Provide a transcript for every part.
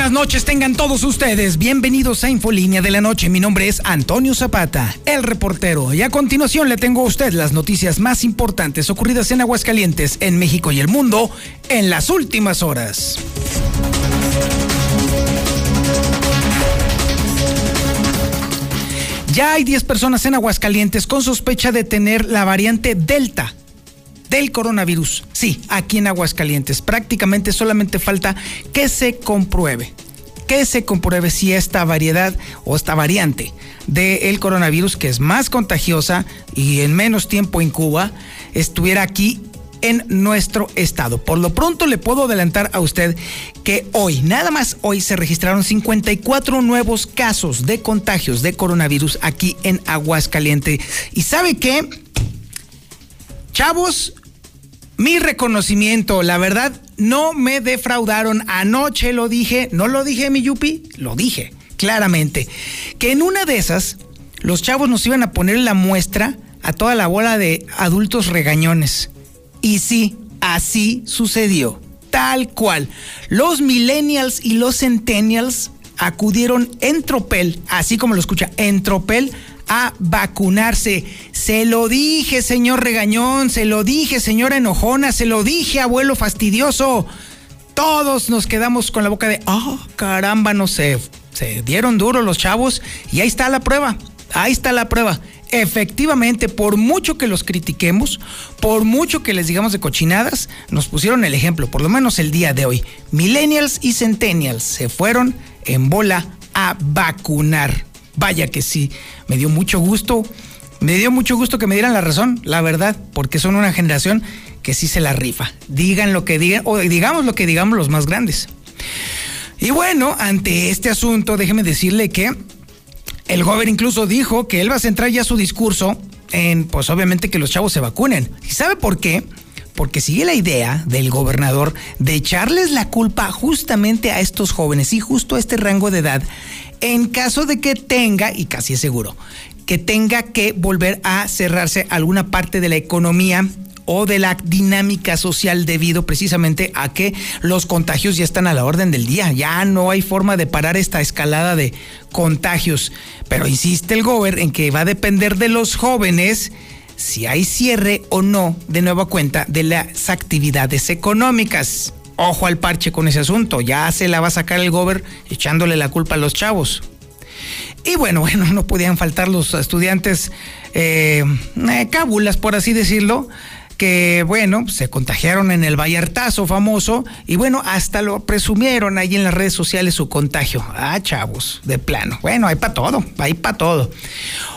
Buenas noches tengan todos ustedes. Bienvenidos a Infolínea de la Noche. Mi nombre es Antonio Zapata, el reportero. Y a continuación le tengo a usted las noticias más importantes ocurridas en Aguascalientes, en México y el mundo en las últimas horas. Ya hay 10 personas en Aguascalientes con sospecha de tener la variante Delta del coronavirus. Sí, aquí en Aguascalientes. Prácticamente solamente falta que se compruebe que se compruebe si esta variedad o esta variante del coronavirus, que es más contagiosa y en menos tiempo en Cuba, estuviera aquí en nuestro estado. Por lo pronto le puedo adelantar a usted que hoy, nada más hoy, se registraron 54 nuevos casos de contagios de coronavirus aquí en Aguascalientes. ¿Y sabe qué? Chavos, mi reconocimiento, la verdad, no me defraudaron. Anoche lo dije, no lo dije mi Yupi, lo dije claramente. Que en una de esas, los chavos nos iban a poner la muestra a toda la bola de adultos regañones. Y sí, así sucedió. Tal cual. Los millennials y los centennials acudieron en tropel, así como lo escucha, en tropel a vacunarse. Se lo dije, señor regañón, se lo dije, señora enojona, se lo dije, abuelo fastidioso. Todos nos quedamos con la boca de, oh, caramba, no sé, se dieron duro los chavos y ahí está la prueba, ahí está la prueba. Efectivamente, por mucho que los critiquemos, por mucho que les digamos de cochinadas, nos pusieron el ejemplo, por lo menos el día de hoy. Millennials y Centennials se fueron en bola a vacunar. Vaya que sí, me dio mucho gusto, me dio mucho gusto que me dieran la razón, la verdad, porque son una generación que sí se la rifa. Digan lo que digan, o digamos lo que digamos los más grandes. Y bueno, ante este asunto, déjeme decirle que el joven incluso dijo que él va a centrar ya su discurso en, pues obviamente que los chavos se vacunen. ¿Y sabe por qué? Porque sigue la idea del gobernador de echarles la culpa justamente a estos jóvenes y justo a este rango de edad en caso de que tenga, y casi es seguro, que tenga que volver a cerrarse alguna parte de la economía o de la dinámica social debido precisamente a que los contagios ya están a la orden del día. Ya no hay forma de parar esta escalada de contagios. Pero insiste el gober en que va a depender de los jóvenes si hay cierre o no de nueva cuenta de las actividades económicas ojo al parche con ese asunto. Ya se la va a sacar el gober echándole la culpa a los chavos. Y bueno, bueno, no podían faltar los estudiantes eh, eh, cábulas, por así decirlo, que bueno, se contagiaron en el Vallartazo famoso y bueno, hasta lo presumieron ahí en las redes sociales su contagio. Ah, chavos, de plano. Bueno, hay para todo, hay para todo.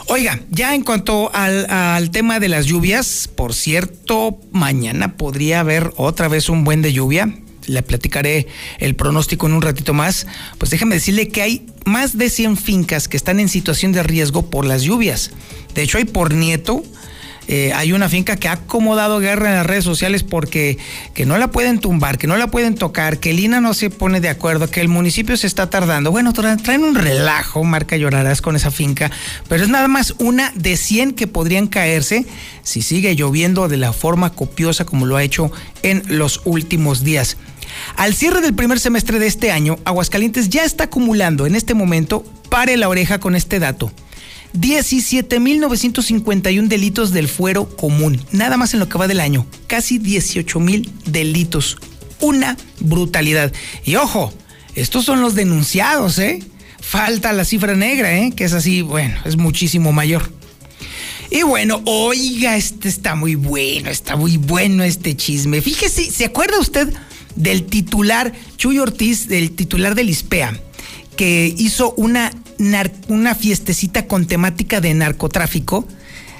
Oiga, ya en cuanto al, al, tema de las lluvias, por cierto, mañana podría haber otra vez un buen de lluvia le platicaré el pronóstico en un ratito más, pues déjame decirle que hay más de 100 fincas que están en situación de riesgo por las lluvias. De hecho, hay por nieto, eh, hay una finca que ha acomodado guerra en las redes sociales porque que no la pueden tumbar, que no la pueden tocar, que el INA no se pone de acuerdo, que el municipio se está tardando. Bueno, traen un relajo, marca llorarás con esa finca, pero es nada más una de 100 que podrían caerse si sigue lloviendo de la forma copiosa como lo ha hecho en los últimos días. Al cierre del primer semestre de este año, Aguascalientes ya está acumulando en este momento, pare la oreja con este dato, 17.951 delitos del fuero común, nada más en lo que va del año, casi 18.000 delitos, una brutalidad. Y ojo, estos son los denunciados, ¿eh? Falta la cifra negra, ¿eh? Que es así, bueno, es muchísimo mayor. Y bueno, oiga, este está muy bueno, está muy bueno este chisme. Fíjese, ¿se acuerda usted del titular, Chuy Ortiz, del titular del ISPEA, que hizo una, una fiestecita con temática de narcotráfico.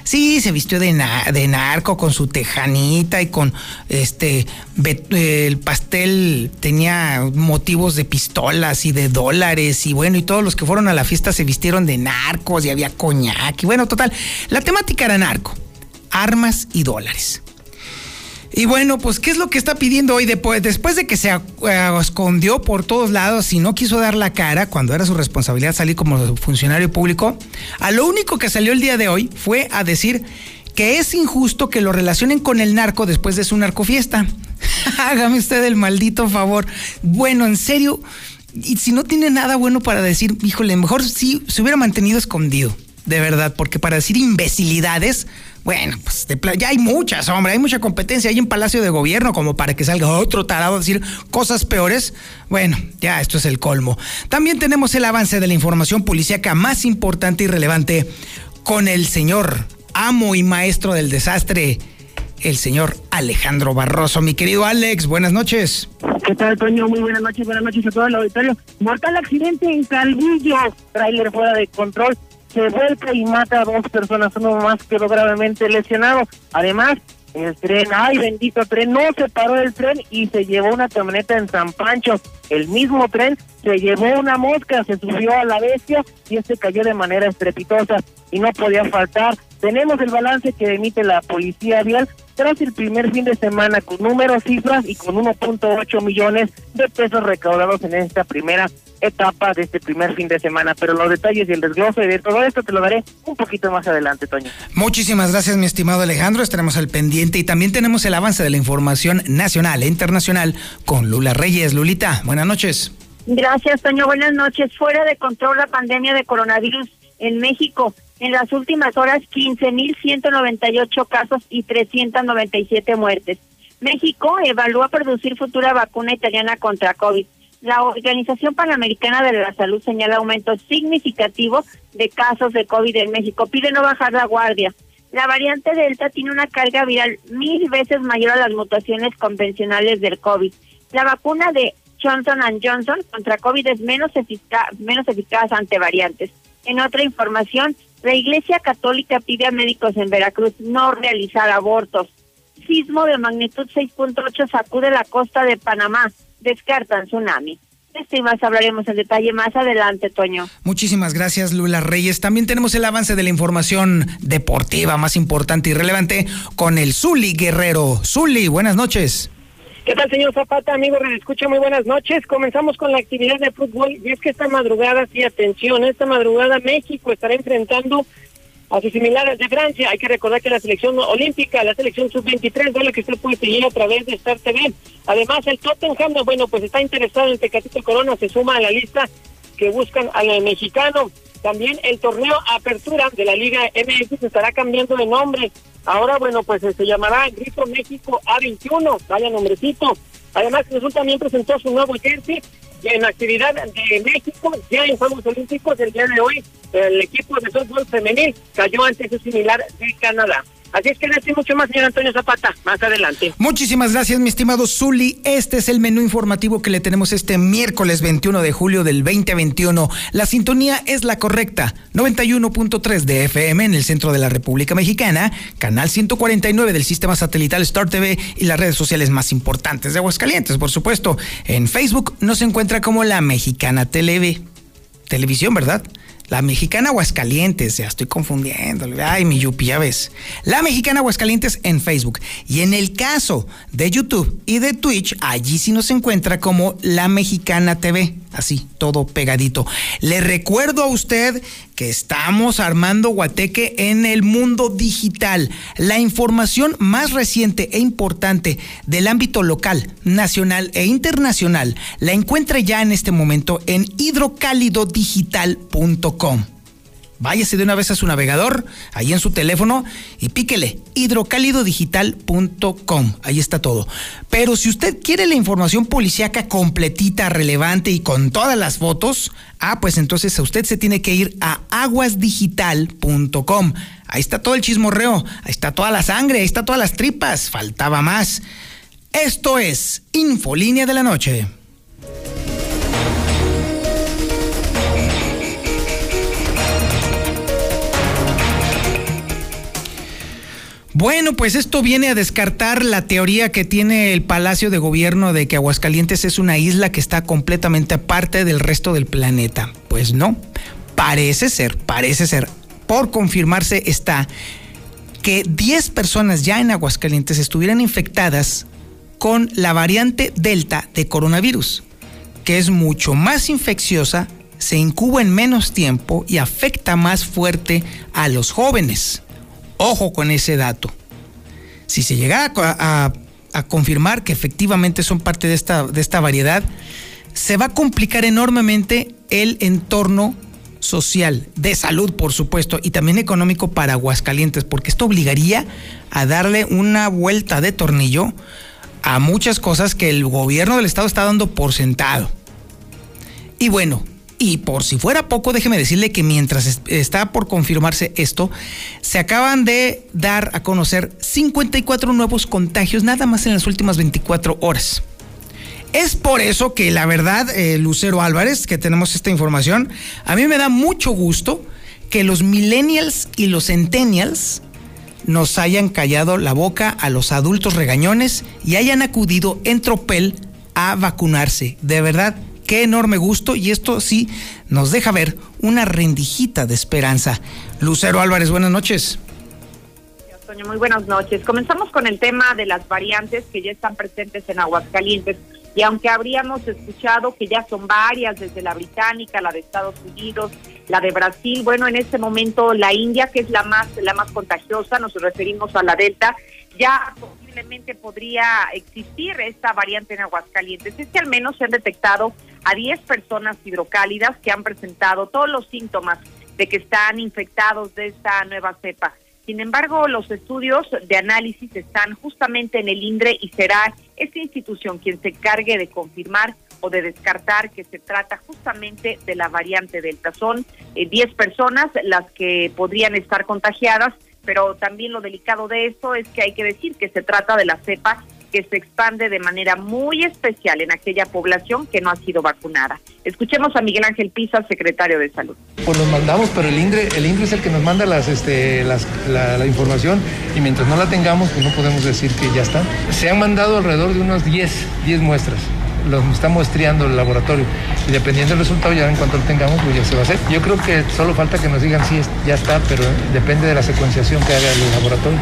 Sí, se vistió de, de, narco con su tejanita y con este el pastel tenía motivos de pistolas y de dólares y bueno, y todos los que fueron a la fiesta se vistieron de narcos y había coñac y bueno, total, la temática era narco, armas y dólares. Y bueno, pues, ¿qué es lo que está pidiendo hoy? Después, de que se eh, escondió por todos lados y no quiso dar la cara cuando era su responsabilidad salir como funcionario público, a lo único que salió el día de hoy fue a decir que es injusto que lo relacionen con el narco después de su narcofiesta. Hágame usted el maldito favor. Bueno, en serio, y si no tiene nada bueno para decir, híjole, mejor si se hubiera mantenido escondido, de verdad, porque para decir imbecilidades bueno, pues ya hay muchas, hombre, hay mucha competencia ahí en Palacio de Gobierno como para que salga otro tarado a decir cosas peores. Bueno, ya esto es el colmo. También tenemos el avance de la información policíaca más importante y relevante con el señor amo y maestro del desastre, el señor Alejandro Barroso. Mi querido Alex, buenas noches. ¿Qué tal, Toño? Muy buenas noches, buenas noches a todo el auditorio. Mortal accidente en Calvillo, trailer fuera de control se vuelca y mata a dos personas, uno más quedó gravemente lesionado. Además, el tren, ay bendito tren, no se paró el tren y se llevó una camioneta en San Pancho. El mismo tren se llevó una mosca, se subió a la bestia y este cayó de manera estrepitosa y no podía faltar. Tenemos el balance que emite la policía vial tras el primer fin de semana con números, cifras y con 1.8 millones de pesos recaudados en esta primera etapa de este primer fin de semana. Pero los detalles y el desglose de todo esto te lo daré un poquito más adelante, Toño. Muchísimas gracias, mi estimado Alejandro. Estaremos al pendiente y también tenemos el avance de la información nacional e internacional con Lula Reyes. Lulita, buenas noches. Gracias, Toño. Buenas noches. Fuera de control la pandemia de coronavirus en México. En las últimas horas, 15.198 casos y 397 muertes. México evalúa producir futura vacuna italiana contra COVID. La Organización Panamericana de la Salud señala aumento significativo de casos de COVID en México. Pide no bajar la guardia. La variante Delta tiene una carga viral mil veces mayor a las mutaciones convencionales del COVID. La vacuna de Johnson Johnson contra COVID es menos, menos eficaz ante variantes. En otra información, la Iglesia Católica pide a médicos en Veracruz no realizar abortos. Sismo de magnitud 6.8 sacude la costa de Panamá. Descartan tsunami. Esto y más hablaremos en detalle más adelante, Toño. Muchísimas gracias, Lula Reyes. También tenemos el avance de la información deportiva más importante y relevante con el Zuli Guerrero. Zuli, buenas noches. ¿Qué tal, señor Zapata? Amigo, escucha, muy buenas noches. Comenzamos con la actividad de fútbol y es que esta madrugada, sí, atención, esta madrugada México estará enfrentando a sus similares de Francia. Hay que recordar que la selección olímpica, la selección sub-23, de la que usted puede seguir a través de Star TV. Además, el Tottenham, bueno, pues está interesado en Tecatito Corona, se suma a la lista que buscan al mexicano. También el torneo Apertura de la Liga MX estará cambiando de nombre. Ahora, bueno, pues eh, se llamará Grito México A21, vaya nombrecito. Además, Jesús también presentó su nuevo jersey en actividad de México, ya en Juegos Olímpicos, el día de hoy, el equipo de fútbol femenil cayó ante su similar de Canadá. Así es que decir mucho más, señor Antonio Zapata, más adelante. Muchísimas gracias, mi estimado Zuli. Este es el menú informativo que le tenemos este miércoles 21 de julio del 2021. La sintonía es la correcta, 91.3 de FM en el centro de la República Mexicana, canal 149 del sistema satelital Star TV y las redes sociales más importantes de Aguascalientes, por supuesto. En Facebook nos encuentra como La Mexicana TV. Televisión, ¿verdad? La mexicana Aguascalientes, ya estoy confundiendo. Ay, mi yupi, ya ves. La mexicana Aguascalientes en Facebook. Y en el caso de YouTube y de Twitch, allí sí nos encuentra como La Mexicana TV. Así, todo pegadito. Le recuerdo a usted que estamos armando Guateque en el mundo digital. La información más reciente e importante del ámbito local, nacional e internacional la encuentra ya en este momento en hidrocálidodigital.com. Váyase de una vez a su navegador, ahí en su teléfono, y píquele hidrocálidodigital.com. Ahí está todo. Pero si usted quiere la información policíaca completita, relevante y con todas las fotos, ah, pues entonces usted se tiene que ir a aguasdigital.com. Ahí está todo el chismorreo, ahí está toda la sangre, ahí está todas las tripas. Faltaba más. Esto es Infolínea de la Noche. Bueno, pues esto viene a descartar la teoría que tiene el Palacio de Gobierno de que Aguascalientes es una isla que está completamente aparte del resto del planeta. Pues no, parece ser, parece ser, por confirmarse está que 10 personas ya en Aguascalientes estuvieran infectadas con la variante Delta de coronavirus, que es mucho más infecciosa, se incuba en menos tiempo y afecta más fuerte a los jóvenes. Ojo con ese dato. Si se llega a, confirmar que efectivamente son parte de esta, de esta variedad, se va a complicar enormemente el entorno social, de salud, por supuesto, y también económico para Aguascalientes, porque esto obligaría a darle una vuelta de tornillo a muchas cosas que el gobierno del estado está dando por sentado. Y bueno, y por si fuera poco, déjeme decirle que mientras está por confirmarse esto, se acaban de dar a conocer 54 nuevos contagios nada más en las últimas 24 horas. Es por eso que la verdad, eh, Lucero Álvarez, que tenemos esta información, a mí me da mucho gusto que los millennials y los centennials nos hayan callado la boca a los adultos regañones y hayan acudido en tropel a vacunarse. De verdad, qué enorme gusto y esto sí nos deja ver una rendijita de esperanza. Lucero Álvarez, buenas noches. muy buenas noches. Comenzamos con el tema de las variantes que ya están presentes en Aguascalientes. Y aunque habríamos escuchado que ya son varias, desde la británica, la de Estados Unidos, la de Brasil, bueno, en este momento la India, que es la más, la más contagiosa, nos referimos a la Delta, ya posiblemente podría existir esta variante en Aguascalientes. Es que al menos se han detectado a 10 personas hidrocálidas que han presentado todos los síntomas de que están infectados de esta nueva cepa. Sin embargo, los estudios de análisis están justamente en el INDRE y será esta institución quien se encargue de confirmar o de descartar que se trata justamente de la variante Delta. Son 10 eh, personas las que podrían estar contagiadas, pero también lo delicado de esto es que hay que decir que se trata de la cepa que se expande de manera muy especial en aquella población que no ha sido vacunada. Escuchemos a Miguel Ángel Pisa, secretario de Salud. Pues nos mandamos, pero el INDRE, el INDRE es el que nos manda las, este, las, la, información y mientras no la tengamos, pues no podemos decir que ya está. Se han mandado alrededor de unos 10, 10 muestras los está muestreando el laboratorio y dependiendo del resultado ya en cuanto lo tengamos pues ya se va a hacer. Yo creo que solo falta que nos digan si ya está, pero depende de la secuenciación que haga el laboratorio.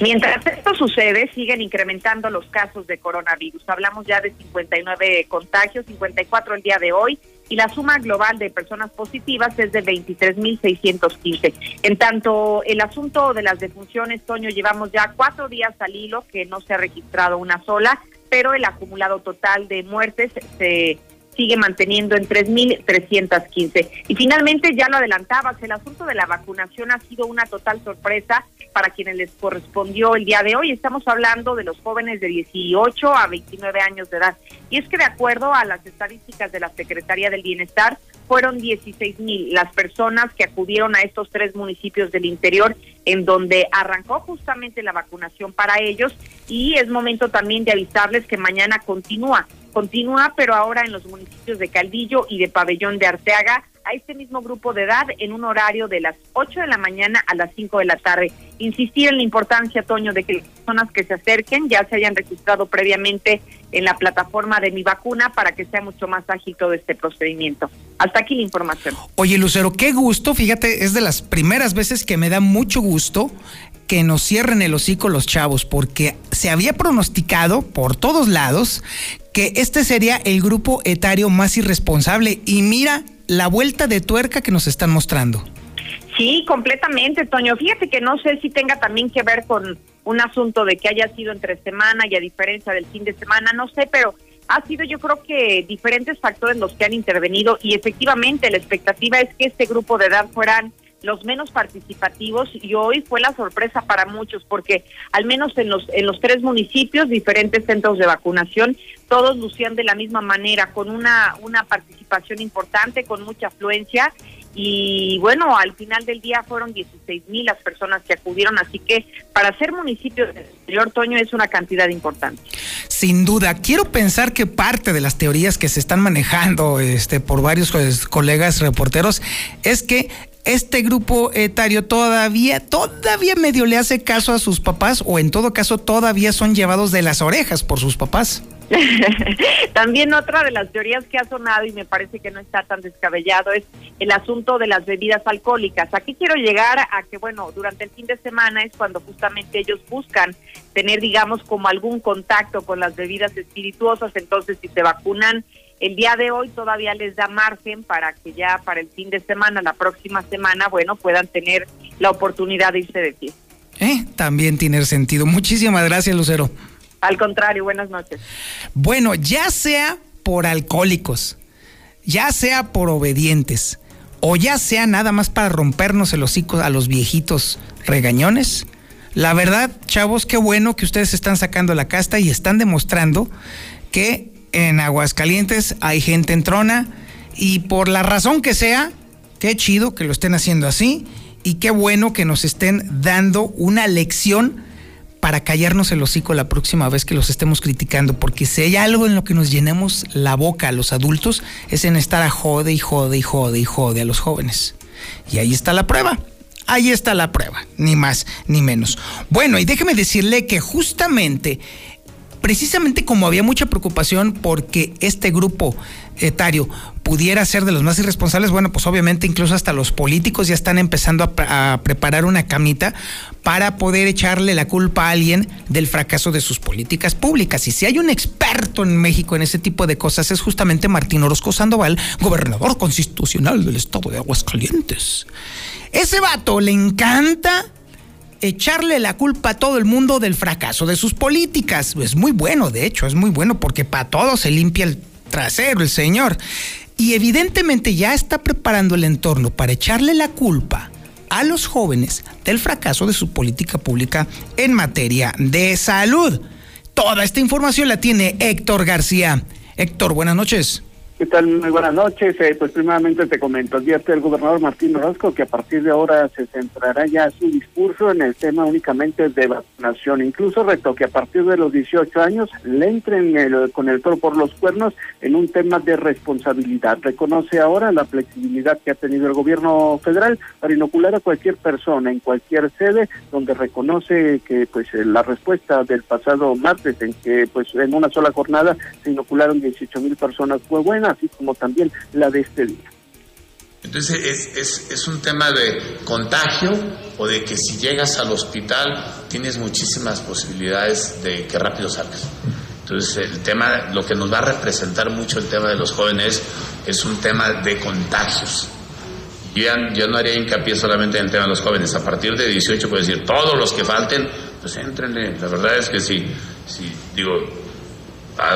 Mientras esto sucede, siguen incrementando los casos de coronavirus. Hablamos ya de 59 contagios, 54 el día de hoy, y la suma global de personas positivas es de 23.615. En tanto, el asunto de las defunciones, Toño, llevamos ya cuatro días al hilo que no se ha registrado una sola, pero el acumulado total de muertes se sigue manteniendo en 3.315. Y finalmente, ya lo adelantabas, el asunto de la vacunación ha sido una total sorpresa para quienes les correspondió el día de hoy. Estamos hablando de los jóvenes de 18 a 29 años de edad. Y es que de acuerdo a las estadísticas de la Secretaría del Bienestar, fueron 16 mil las personas que acudieron a estos tres municipios del interior en donde arrancó justamente la vacunación para ellos y es momento también de avisarles que mañana continúa Continúa, pero ahora en los municipios de Caldillo y de Pabellón de Arteaga, a este mismo grupo de edad en un horario de las 8 de la mañana a las 5 de la tarde. Insistir en la importancia, Toño, de que las personas que se acerquen ya se hayan registrado previamente en la plataforma de mi vacuna para que sea mucho más ágil todo este procedimiento. Hasta aquí la información. Oye, Lucero, qué gusto, fíjate, es de las primeras veces que me da mucho gusto que nos cierren el hocico los chavos, porque se había pronosticado por todos lados que este sería el grupo etario más irresponsable. Y mira la vuelta de tuerca que nos están mostrando. Sí, completamente, Toño. Fíjate que no sé si tenga también que ver con un asunto de que haya sido entre semana y a diferencia del fin de semana, no sé, pero ha sido yo creo que diferentes factores los que han intervenido y efectivamente la expectativa es que este grupo de edad fueran los menos participativos y hoy fue la sorpresa para muchos porque al menos en los en los tres municipios diferentes centros de vacunación todos lucían de la misma manera con una una participación importante con mucha afluencia y bueno al final del día fueron 16 mil las personas que acudieron así que para ser municipio del exterior Toño es una cantidad importante sin duda quiero pensar que parte de las teorías que se están manejando este por varios colegas reporteros es que este grupo etario todavía, todavía medio le hace caso a sus papás o en todo caso todavía son llevados de las orejas por sus papás. También otra de las teorías que ha sonado y me parece que no está tan descabellado es el asunto de las bebidas alcohólicas. Aquí quiero llegar a que, bueno, durante el fin de semana es cuando justamente ellos buscan tener, digamos, como algún contacto con las bebidas espirituosas, entonces si se vacunan el día de hoy todavía les da margen para que ya para el fin de semana, la próxima semana, bueno, puedan tener la oportunidad de irse de fiesta. ¿Eh? También tiene sentido. Muchísimas gracias, Lucero. Al contrario, buenas noches. Bueno, ya sea por alcohólicos, ya sea por obedientes, o ya sea nada más para rompernos el hocico a los viejitos regañones, la verdad, chavos, qué bueno que ustedes están sacando la casta y están demostrando que en Aguascalientes hay gente en trona y por la razón que sea, qué chido que lo estén haciendo así y qué bueno que nos estén dando una lección para callarnos el hocico la próxima vez que los estemos criticando, porque si hay algo en lo que nos llenemos la boca a los adultos, es en estar a jode y jode y jode y jode a los jóvenes. Y ahí está la prueba. Ahí está la prueba, ni más ni menos. Bueno, y déjeme decirle que justamente precisamente como había mucha preocupación porque este grupo etario pudiera ser de los más irresponsables, bueno, pues obviamente incluso hasta los políticos ya están empezando a, preparar una camita para poder echarle la culpa a alguien del fracaso de sus políticas públicas. Y si hay un experto en México en ese tipo de cosas es justamente Martín Orozco Sandoval, gobernador constitucional del estado de Aguascalientes. Ese vato le encanta echarle la culpa a todo el mundo del fracaso de sus políticas. Es muy bueno, de hecho, es muy bueno porque para todo se limpia el trasero el señor. Y evidentemente ya está preparando el entorno para echarle la culpa a los jóvenes del fracaso de su política pública en materia de salud. Toda esta información la tiene Héctor García. Héctor, buenas noches. ¿Qué tal? Muy buenas noches. Eh, pues primeramente te comento, advierte el gobernador Martín Orozco que a partir de ahora se centrará ya su discurso en el tema únicamente de vacunación. Incluso reto que a partir de los 18 años le entren con el toro por los cuernos en un tema de responsabilidad. Reconoce ahora la flexibilidad que ha tenido el gobierno federal para inocular a cualquier persona en cualquier sede, donde reconoce que pues la respuesta del pasado martes en que pues en una sola jornada se inocularon 18 mil personas fue buena así como también la de este día. Entonces es, es, es, un tema de contagio o de que si llegas al hospital tienes muchísimas posibilidades de que rápido salgas. Entonces el tema, lo que nos va a representar mucho el tema de los jóvenes es un tema de contagios. Yo, yo no haría hincapié solamente en el tema de los jóvenes. A partir de 18 puedo decir, todos los que falten, pues entrenle. La verdad es que sí, sí digo,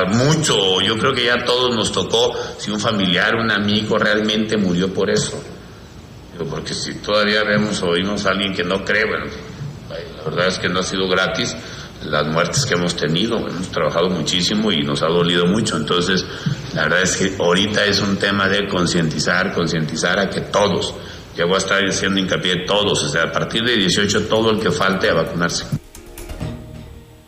mucho, yo creo que ya a todos nos tocó, si un familiar, un amigo realmente murió por eso. Porque si todavía vemos o oímos a alguien que no cree, bueno, la verdad es que no ha sido gratis las muertes que hemos tenido, hemos trabajado muchísimo y nos ha dolido mucho, entonces la verdad es que ahorita es un tema de concientizar, concientizar a que todos, ya voy a estar diciendo hincapié todos, o sea, a partir de 18 todo el que falte a vacunarse.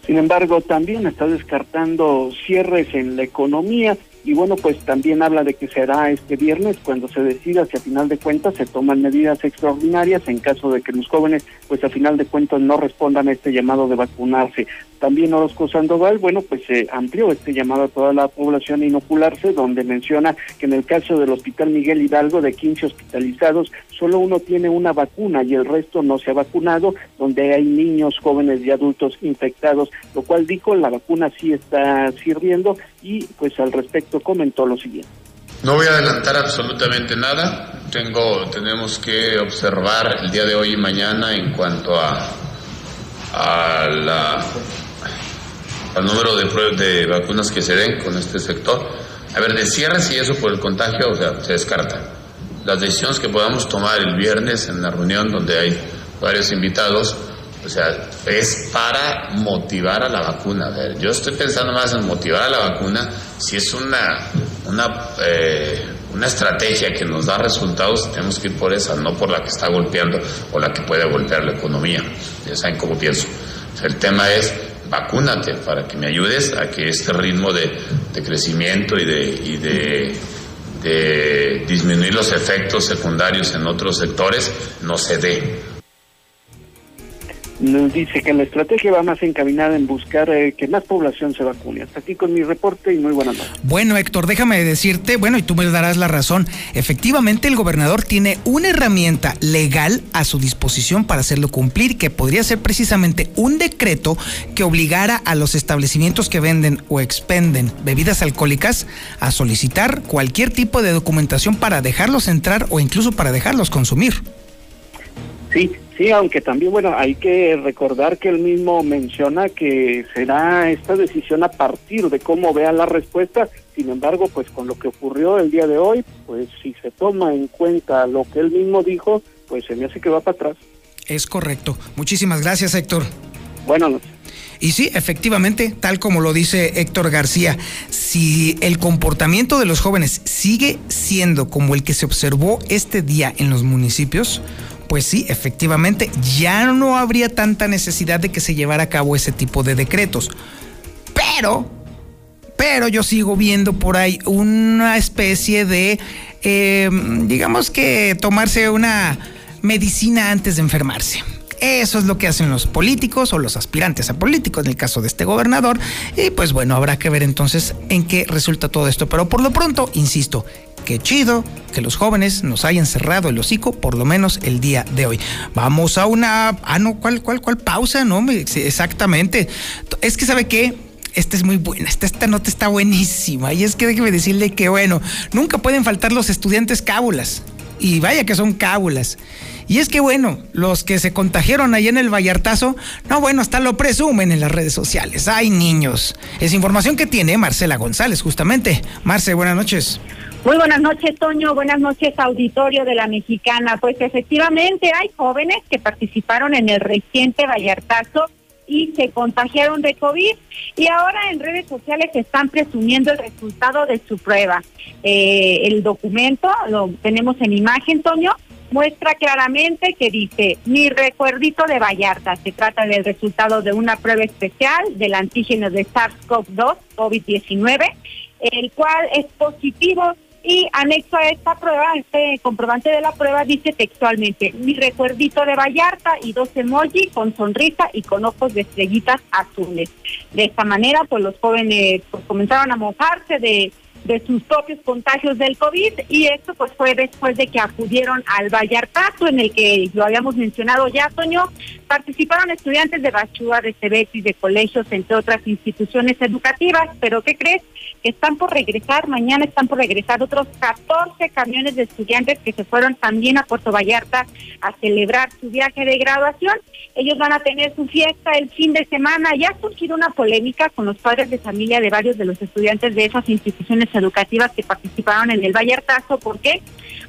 Sin embargo, también está descartando cierres en la economía y bueno, pues también habla de que será este viernes cuando se decida si a final de cuentas se toman medidas extraordinarias en caso de que los jóvenes pues a final de cuentas no respondan a este llamado de vacunarse. También Orozco Sandoval, bueno, pues se amplió este llamado a toda la población a inocularse, donde menciona que en el caso del Hospital Miguel Hidalgo, de 15 hospitalizados, solo uno tiene una vacuna y el resto no se ha vacunado, donde hay niños, jóvenes y adultos infectados, lo cual dijo, la vacuna sí está sirviendo y pues al respecto comentó lo siguiente. No voy a adelantar absolutamente nada. Tengo, tenemos que observar el día de hoy y mañana en cuanto a, a la al número de, de vacunas que se den con este sector. A ver, de cierres y eso por el contagio, o sea, se descarta. Las decisiones que podamos tomar el viernes en la reunión donde hay varios invitados, o sea, es para motivar a la vacuna. Ver, yo estoy pensando más en motivar a la vacuna si es una, una, eh, una estrategia que nos da resultados, tenemos que ir por esa, no por la que está golpeando o la que puede golpear la economía. Ya saben cómo pienso. el tema es vacúnate para que me ayudes a que este ritmo de, crecimiento y, de, y de, de, disminuir los efectos secundarios en otros sectores no se dé. Nos dice que la estrategia va más encaminada en buscar eh, que más población se vacune. Hasta aquí con mi reporte y muy buenas noches. Bueno, Héctor, déjame decirte, bueno, y tú me darás la razón, efectivamente el gobernador tiene una herramienta legal a su disposición para hacerlo cumplir, que podría ser precisamente un decreto que obligara a los establecimientos que venden o expenden bebidas alcohólicas a solicitar cualquier tipo de documentación para dejarlos entrar o incluso para dejarlos consumir. Sí, sí, aunque también, bueno, hay que recordar que él mismo menciona que será esta decisión a partir de cómo vea la respuesta. Sin embargo, pues con lo que ocurrió el día de hoy, pues si se toma en cuenta lo que él mismo dijo, pues se me hace que va para atrás. Es correcto. Muchísimas gracias, Héctor. Buenas noches. Y sí, efectivamente, tal como lo dice Héctor García, si el comportamiento de los jóvenes sigue siendo como el que se observó este día en los municipios, pues sí, efectivamente, ya no habría tanta necesidad de que se llevara a cabo ese tipo de decretos. Pero, pero yo sigo viendo por ahí una especie de, eh, digamos que tomarse una medicina antes de enfermarse. Eso es lo que hacen los políticos o los aspirantes a políticos en el caso de este gobernador. Y pues bueno, habrá que ver entonces en qué resulta todo esto. Pero por lo pronto, insisto, qué chido que los jóvenes nos hayan cerrado el hocico, por lo menos el día de hoy. Vamos a una. Ah, no, ¿cuál, cuál, cuál pausa? No, exactamente. Es que, ¿sabe qué? esta es muy buena, esta, esta nota está buenísima. Y es que déjeme decirle que, bueno, nunca pueden faltar los estudiantes cábulas. Y vaya que son cábulas. Y es que, bueno, los que se contagiaron ahí en el Vallartazo, no, bueno, hasta lo presumen en las redes sociales. ¡Ay, niños! Es información que tiene Marcela González, justamente. Marce, buenas noches. Muy buenas noches, Toño. Buenas noches, auditorio de la Mexicana. Pues efectivamente hay jóvenes que participaron en el reciente Vallartazo y se contagiaron de COVID y ahora en redes sociales están presumiendo el resultado de su prueba. Eh, el documento lo tenemos en imagen, Toño, muestra claramente que dice mi recuerdito de Vallarta. Se trata del resultado de una prueba especial del antígeno de SARS-CoV-2, COVID-19, el cual es positivo y anexo a esta prueba, este comprobante de la prueba dice textualmente, mi recuerdito de Vallarta y dos emojis con sonrisa y con ojos de estrellitas azules. De esta manera, pues los jóvenes pues, comenzaron a mojarse de de sus propios contagios del COVID y esto pues fue después de que acudieron al Vallartazo en el que lo habíamos mencionado ya, Toño, participaron estudiantes de Bachúa, de Cebetis, de colegios, entre otras instituciones educativas, pero ¿qué crees? Que están por regresar, mañana están por regresar otros 14 camiones de estudiantes que se fueron también a Puerto Vallarta a celebrar su viaje de graduación. Ellos van a tener su fiesta el fin de semana. Ya ha surgido una polémica con los padres de familia de varios de los estudiantes de esas instituciones educativas que participaron en el Vallartazo. ¿Por qué?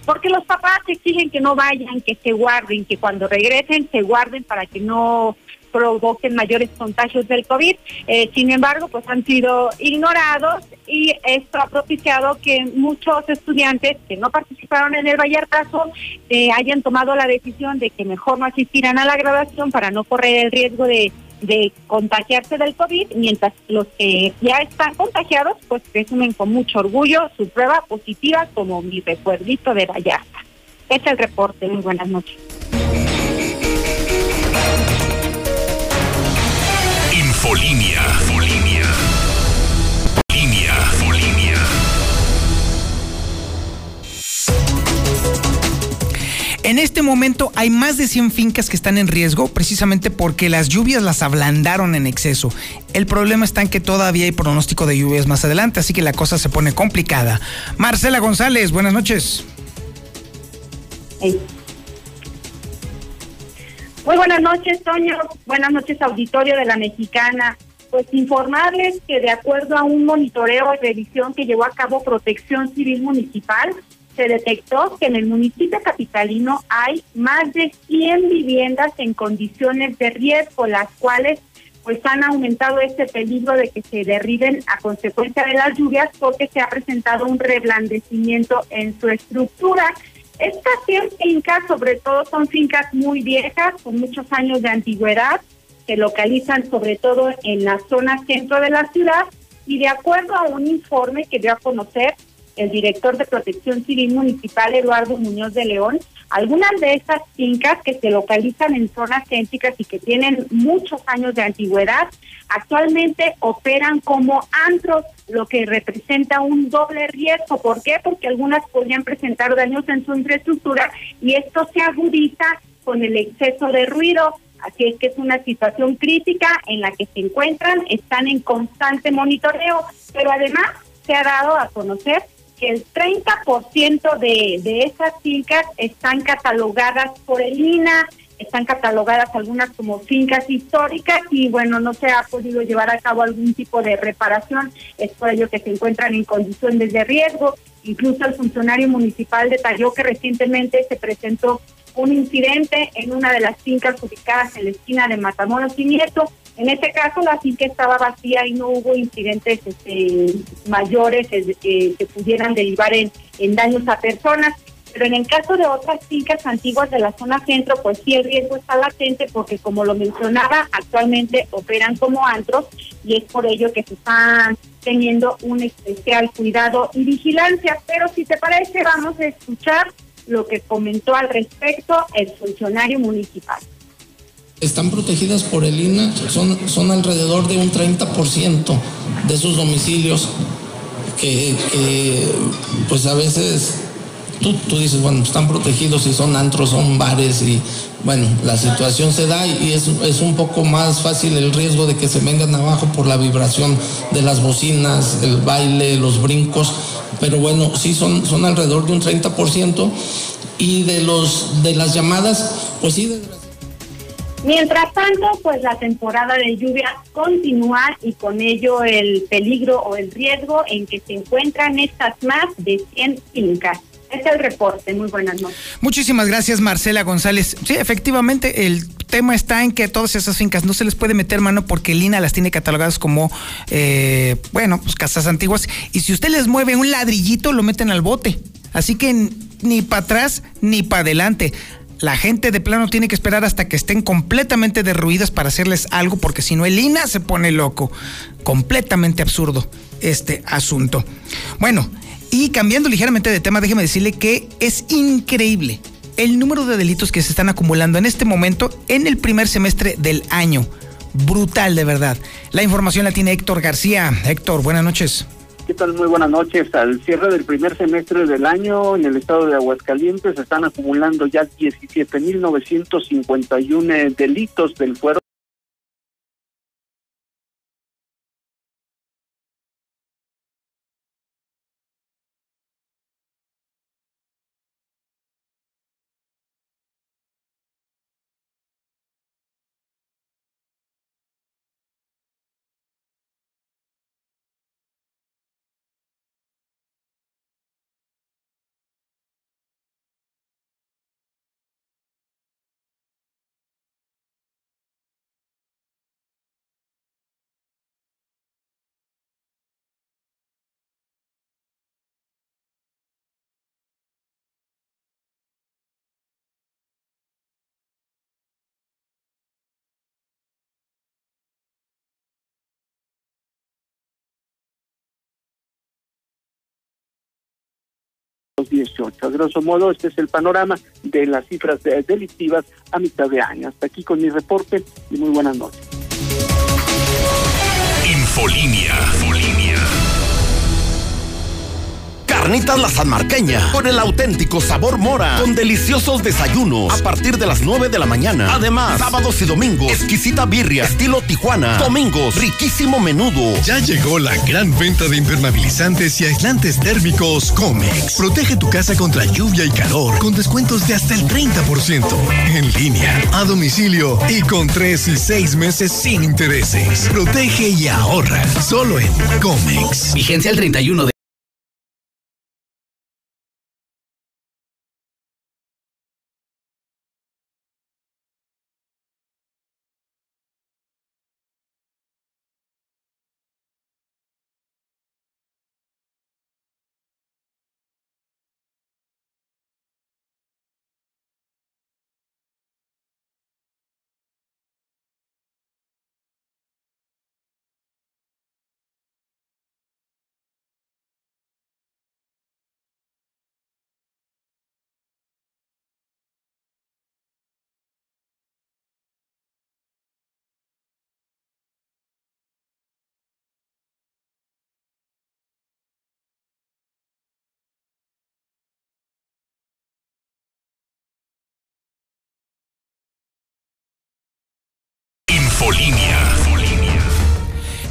Porque los papás exigen que no vayan, que se guarden, que cuando regresen se guarden para que no provoquen mayores contagios del COVID. Eh, sin embargo, pues han sido ignorados y esto ha propiciado que muchos estudiantes que no participaron en el Vallartazo eh, hayan tomado la decisión de que mejor no asistieran a la graduación para no correr el riesgo de de contagiarse del COVID, mientras los que ya están contagiados, pues presumen con mucho orgullo su prueba positiva como mi recuerdito de Vallarta. Este es el reporte. Muy buenas noches. Infolinia. En este momento hay más de 100 fincas que están en riesgo precisamente porque las lluvias las ablandaron en exceso. El problema está en que todavía hay pronóstico de lluvias más adelante, así que la cosa se pone complicada. Marcela González, buenas noches. Muy buenas noches, Toño. Buenas noches, auditorio de la Mexicana. Pues informarles que de acuerdo a un monitoreo y revisión que llevó a cabo Protección Civil Municipal, se detectó que en el municipio capitalino hay más de 100 viviendas en condiciones de riesgo, las cuales pues han aumentado este peligro de que se derriben a consecuencia de las lluvias porque se ha presentado un reblandecimiento en su estructura. Estas 100 fincas, sobre todo, son fincas muy viejas, con muchos años de antigüedad, se localizan sobre todo en la zona centro de la ciudad y de acuerdo a un informe que dio a conocer el director de Protección Civil Municipal, Eduardo Muñoz de León, algunas de estas fincas que se localizan en zonas céntricas y que tienen muchos años de antigüedad, actualmente operan como antros, lo que representa un doble riesgo. ¿Por qué? Porque algunas podrían presentar daños en su infraestructura y esto se agudiza con el exceso de ruido. Así es que es una situación crítica en la que se encuentran, están en constante monitoreo, pero además se ha dado a conocer que el 30% de, de esas fincas están catalogadas por el INA, están catalogadas algunas como fincas históricas y bueno, no se ha podido llevar a cabo algún tipo de reparación, es por ello que se encuentran en condiciones de riesgo. Incluso el funcionario municipal detalló que recientemente se presentó un incidente en una de las fincas ubicadas en la esquina de Matamoros y Nieto. En este caso, la finca estaba vacía y no hubo incidentes este, mayores eh, que pudieran derivar en, en daños a personas. Pero en el caso de otras fincas antiguas de la zona centro, pues sí el riesgo está latente porque como lo mencionaba, actualmente operan como antros y es por ello que se están teniendo un especial cuidado y vigilancia. Pero si te parece, vamos a escuchar lo que comentó al respecto el funcionario municipal. Están protegidas por el INA, son, son alrededor de un 30% de sus domicilios que, pues a veces tú, tú dices, bueno, están protegidos y son antros, son bares y bueno, la situación se da y es, es, un poco más fácil el riesgo de que se vengan abajo por la vibración de las bocinas, el baile, los brincos, pero bueno, sí son, son alrededor de un 30% y de, los, de las llamadas, pues sí, Mientras tanto, pues la temporada de lluvia continúa y con ello el peligro o el riesgo en que se encuentran estas más de 100 fincas. Es el reporte. Muy buenas noches. Muchísimas gracias, Marcela González. Sí, efectivamente, el tema está en que todas esas fincas no se les puede meter mano porque Lina las tiene catalogadas como, eh, bueno, pues casas antiguas. Y si usted les mueve un ladrillito, lo meten al bote. Así que ni para atrás ni para adelante. La gente de plano tiene que esperar hasta que estén completamente derruidas para hacerles algo, porque si no, el INA se pone loco. Completamente absurdo este asunto. Bueno, y cambiando ligeramente de tema, déjeme decirle que es increíble el número de delitos que se están acumulando en este momento en el primer semestre del año. Brutal, de verdad. La información la tiene Héctor García. Héctor, buenas noches. ¿Qué tal? Muy buenas noches. Al cierre del primer semestre del año en el estado de Aguascalientes están acumulando ya 17.951 delitos del fuero A grosso modo, este es el panorama de las cifras delictivas a mitad de año. Hasta aquí con mi reporte y muy buenas noches. Infolinia. Infolinia. Carnitas La Sanmarqueña, con el auténtico sabor mora, con deliciosos desayunos a partir de las 9 de la mañana. Además, sábados y domingos, exquisita birria, estilo Tijuana. Domingos, riquísimo menudo. Ya llegó la gran venta de impermeabilizantes y aislantes térmicos Comex. Protege tu casa contra lluvia y calor con descuentos de hasta el 30%. En línea, a domicilio y con 3 y 6 meses sin intereses. Protege y ahorra. Solo en Comex. Vigencia el 31 de Infolinia.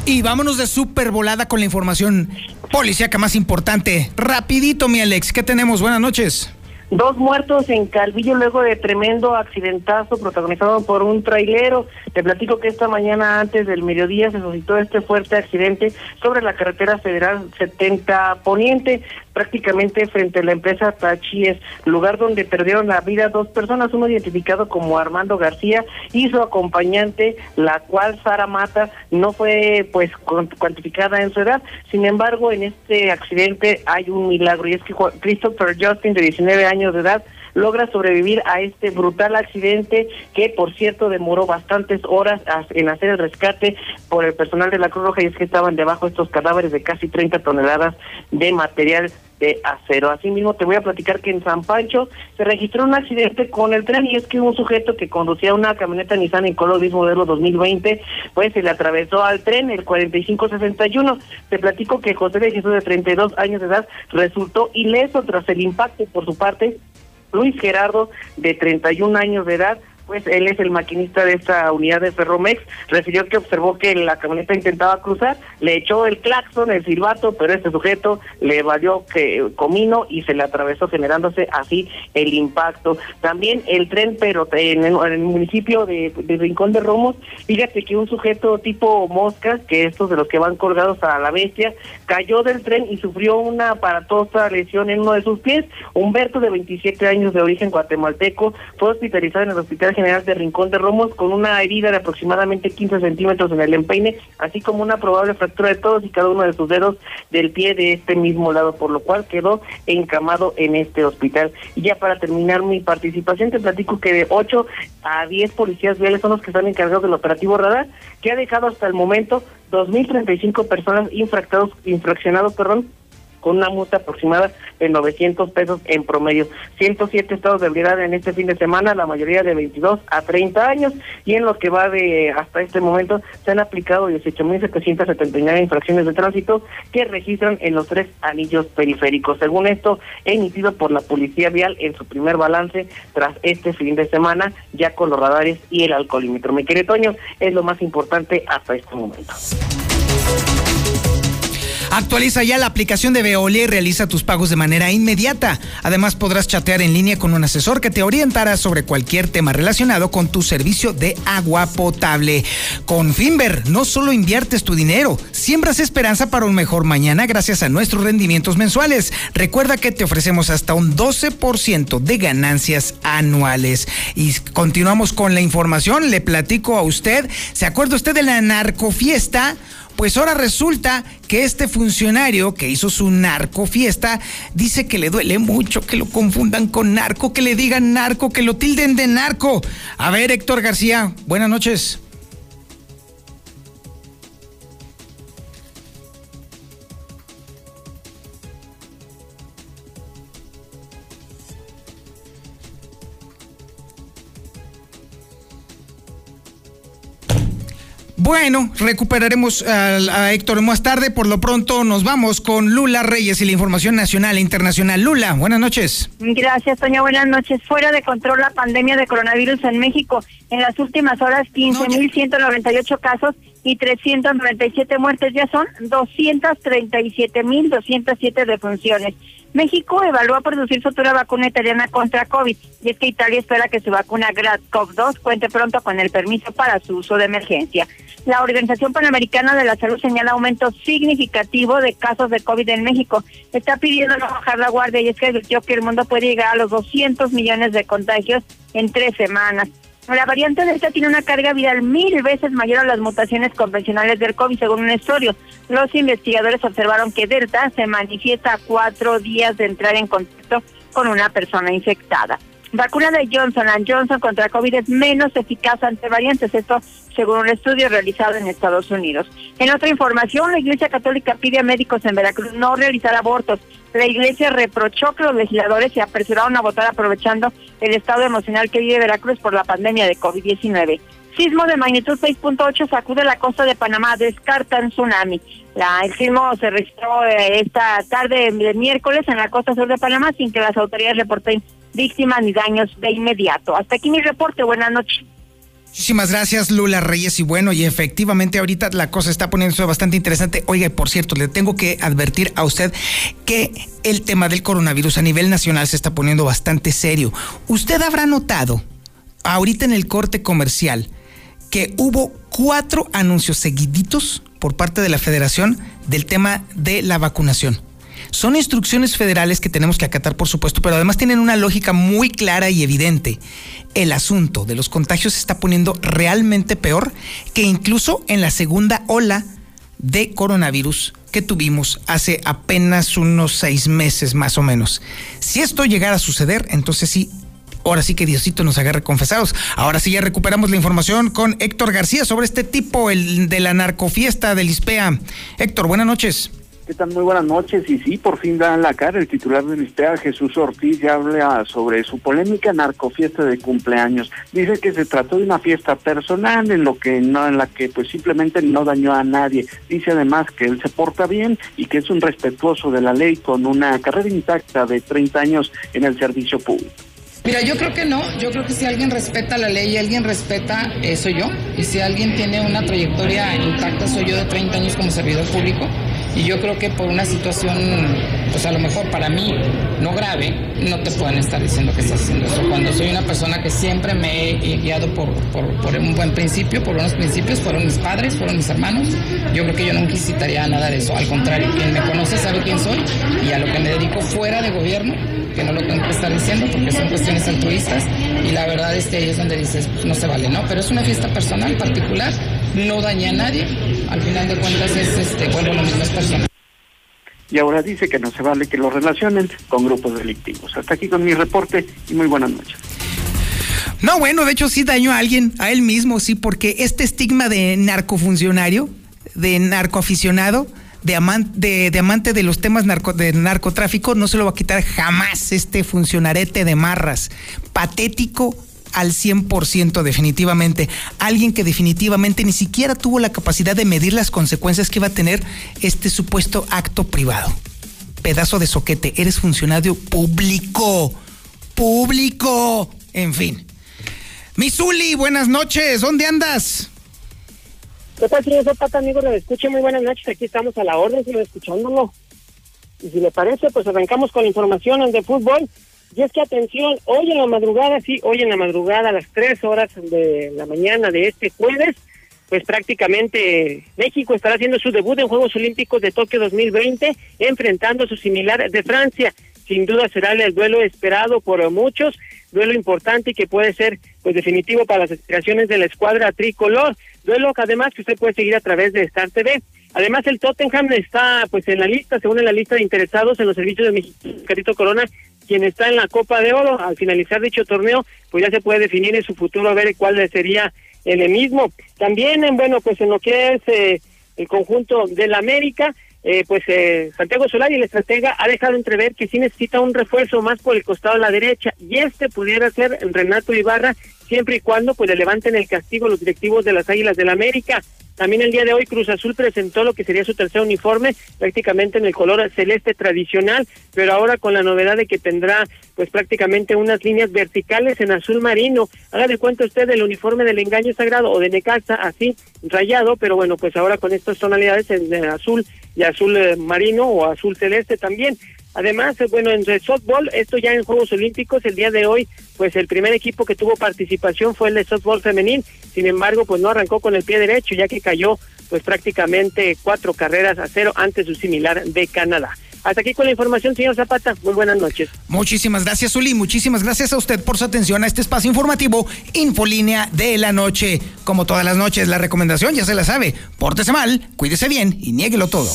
Y vámonos de super volada con la información policíaca más importante. Rapidito, mi Alex, ¿qué tenemos? Buenas noches. Dos muertos en Calvillo luego de tremendo accidentazo protagonizado por un trailero. Te platico que esta mañana antes del mediodía se suscitó este fuerte accidente sobre la carretera federal 70 Poniente prácticamente frente a la empresa Tachíes, lugar donde perdieron la vida dos personas, uno identificado como Armando García y su acompañante, la cual Sara Mata no fue pues cuantificada en su edad. Sin embargo, en este accidente hay un milagro y es que Christopher Justin, de 19 años de edad, logra sobrevivir a este brutal accidente que, por cierto, demoró bastantes horas en hacer el rescate por el personal de la Cruz Roja y es que estaban debajo estos cadáveres de casi 30 toneladas de material de acero. Asimismo, te voy a platicar que en San Pancho se registró un accidente con el tren y es que un sujeto que conducía una camioneta Nissan en color modelo 2020, pues se le atravesó al tren el 4561. Te platico que José de Jesús de 32 años de edad resultó ileso tras el impacto por su parte Luis Gerardo, de 31 años de edad, pues él es el maquinista de esta unidad de Ferromex, refirió que observó que la camioneta intentaba cruzar, le echó el claxon, el silbato, pero este sujeto le valió que comino y se le atravesó generándose así el impacto. También el tren, pero en el, municipio de, Rincón de Romos, fíjate que un sujeto tipo mosca, que estos de los que van colgados a la bestia, cayó del tren y sufrió una aparatosa lesión en uno de sus pies. Humberto, de 27 años de origen guatemalteco, fue hospitalizado en el hospital general de Rincón de Romos con una herida de aproximadamente 15 centímetros en el empeine, así como una probable fractura de todos y cada uno de sus dedos del pie de este mismo lado, por lo cual quedó encamado en este hospital. Y ya para terminar mi participación, te platico que de 8 a 10 policías viales son los que están encargados del operativo radar, que ha dejado hasta el momento 2.035 personas infractados, infraccionados, perdón, con una multa aproximada de 900 pesos en promedio. 107 estados de ebriedad en este fin de semana, la mayoría de 22 a 30 años, y en lo que va de hasta este momento se han aplicado 18.779 infracciones de tránsito que registran en los tres anillos periféricos. Según esto, emitido por la Policía Vial en su primer balance tras este fin de semana, ya con los radares y el alcoholímetro. Me quiere Toño, es lo más importante hasta este momento. Actualiza ya la aplicación de Veolia y realiza tus pagos de manera inmediata. Además podrás chatear en línea con un asesor que te orientará sobre cualquier tema relacionado con tu servicio de agua potable. Con Finver no solo inviertes tu dinero, siembras esperanza para un mejor mañana gracias a nuestros rendimientos mensuales. Recuerda que te ofrecemos hasta un 12% de ganancias anuales. Y continuamos con la información. Le platico a usted. ¿Se acuerda usted de la narcofiesta? Pues ahora resulta que este funcionario que hizo su narco fiesta dice que le duele mucho que lo confundan con narco, que le digan narco, que lo tilden de narco. A ver, Héctor García, buenas noches. Bueno, recuperaremos a, Héctor más tarde. Por lo pronto nos vamos con Lula Reyes y la información nacional e internacional. Lula, buenas noches. Gracias, Toña. Buenas noches. Fuera de control la pandemia de coronavirus en México. En las últimas horas, 15.198 casos y 397 muertes. Ya son 237.207 defunciones. México evalúa producir futura vacuna italiana contra COVID y es que Italia espera que su vacuna GradCov2 cuente pronto con el permiso para su uso de emergencia. La Organización Panamericana de la Salud señala aumento significativo de casos de COVID en México. Está pidiendo no bajar la guardia y es que advirtió que el mundo puede llegar a los 200 millones de contagios en tres semanas. La variante Delta tiene una carga viral mil veces mayor a las mutaciones convencionales del COVID, según un estudio. Los investigadores observaron que Delta se manifiesta a cuatro días de entrar en contacto con una persona infectada. Vacuna de Johnson Johnson contra COVID es menos eficaz ante variantes, esto según un estudio realizado en Estados Unidos. En otra información, la Iglesia Católica pide a médicos en Veracruz no realizar abortos. La Iglesia reprochó que los legisladores se apresuraron a votar aprovechando el estado emocional que vive Veracruz por la pandemia de COVID-19. Sismo de magnitud 6.8 sacude la costa de Panamá, descartan tsunami. La, el sismo se registró eh, esta tarde de miércoles en la costa sur de Panamá sin que las autoridades reporten víctimas ni daños de inmediato. Hasta aquí mi reporte. Buenas noches. Muchísimas gracias, Lula Reyes. Y bueno, y efectivamente ahorita la cosa está poniéndose bastante interesante. Oiga, por cierto, le tengo que advertir a usted que el tema del coronavirus a nivel nacional se está poniendo bastante serio. Usted habrá notado ahorita en el corte comercial que hubo cuatro anuncios seguiditos por parte de la federación del tema de la vacunación. Son instrucciones federales que tenemos que acatar, por supuesto, pero además tienen una lógica muy clara y evidente. El asunto de los contagios se está poniendo realmente peor que incluso en la segunda ola de coronavirus que tuvimos hace apenas unos seis meses más o menos. Si esto llegara a suceder, entonces sí, ahora sí que Diosito nos agarre confesados. Ahora sí ya recuperamos la información con Héctor García sobre este tipo, el de la narcofiesta del ISPEA. Héctor, buenas noches. ¿Qué tal? Muy buenas noches. Y sí, por fin dan la cara el titular del ISPEA, Jesús Ortiz, ya habla sobre su polémica narcofiesta de cumpleaños. Dice que se trató de una fiesta personal en lo que no, en la que pues simplemente no dañó a nadie. Dice además que él se porta bien y que es un respetuoso de la ley con una carrera intacta de 30 años en el servicio público. Mira, yo creo que no. Yo creo que si alguien respeta la ley y alguien respeta, eh, soy yo. Y si alguien tiene una trayectoria intacta, soy yo de 30 años como servidor público. Y yo creo que por una situación, pues a lo mejor para mí no grave, no te pueden estar diciendo que estás haciendo eso. Cuando soy una persona que siempre me he guiado por, por, un buen principio, por unos principios, fueron mis padres, fueron mis hermanos, yo creo que yo no necesitaría nada de eso. Al contrario, quien me conoce sabe quién soy y a lo que me dedico fuera de gobierno, que no lo tengo que estar diciendo porque son cuestiones altruistas y la verdad es que ahí es donde dices, pues no se vale, ¿no? Pero es una fiesta personal, particular, no daña a nadie, al final de cuentas es, este, bueno, lo mismo es personal. Y ahora dice que no se vale que lo relacionen con grupos delictivos. Hasta aquí con mi reporte y muy buenas noches. No, bueno, de hecho sí dañó a alguien, a él mismo, sí, porque este estigma de narcofuncionario, de narcoaficionado, de, amante, de, amante de los temas de narcotráfico, no se lo va a quitar jamás este funcionarete de marras. Patético al 100% definitivamente. Alguien que definitivamente ni siquiera tuvo la capacidad de medir las consecuencias que iba a tener este supuesto acto privado. Pedazo de soquete, eres funcionario público. Público. En fin. Misuli, buenas noches. ¿Dónde andas? ¿Qué tal, señor Zapata, amigo? Le escucho muy buenas noches. Aquí estamos a la orden, sigo escuchándolo. Y si le parece, pues arrancamos con información de fútbol. Y es que atención, hoy en la madrugada, sí, hoy en la madrugada a las 3 horas de la mañana de este jueves, pues prácticamente México estará haciendo su debut en Juegos Olímpicos de Tokio 2020, enfrentando a su similar de Francia. Sin duda será el duelo esperado por muchos, duelo importante y que puede ser pues definitivo para las aspiraciones de la escuadra tricolor. Duelo que además que usted puede seguir a través de Star TV. Además el Tottenham está pues en la lista, según en la lista de interesados en los servicios de Carito Corona, quien está en la Copa de Oro. Al finalizar dicho torneo, pues ya se puede definir en su futuro a ver cuál sería el mismo. También, en bueno, pues en lo que es eh, el conjunto del América, eh, pues eh, Santiago Solari, el estratega, ha dejado entrever que sí necesita un refuerzo más por el costado de la derecha, y este pudiera ser Renato Ibarra, siempre y cuando pues le levanten el castigo los directivos de las Águilas del América. También el día de hoy Cruz Azul presentó lo que sería su tercer uniforme, prácticamente en el color celeste tradicional, pero ahora con la novedad de que tendrá pues prácticamente unas líneas verticales en azul marino. Haga de cuenta usted del uniforme del engaño sagrado o de Necaxa, así rayado, pero bueno, pues ahora con estas tonalidades en azul y azul eh, marino o azul celeste también. Además, eh, bueno, en el softball, esto ya en Juegos Olímpicos, el día de hoy, pues el primer equipo que tuvo participación fue el de softball femenil, sin embargo, pues no arrancó con el pie derecho, ya que cayó pues prácticamente cuatro carreras a cero ante su similar de Canadá. Hasta aquí con la información, señor Zapata. Muy buenas noches. Muchísimas gracias, Uli. Muchísimas gracias a usted por su atención a este espacio informativo Infolínea de la Noche. Como todas las noches, la recomendación ya se la sabe. Pórtese mal, cuídese bien y niéguelo todo.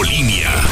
Infolínea.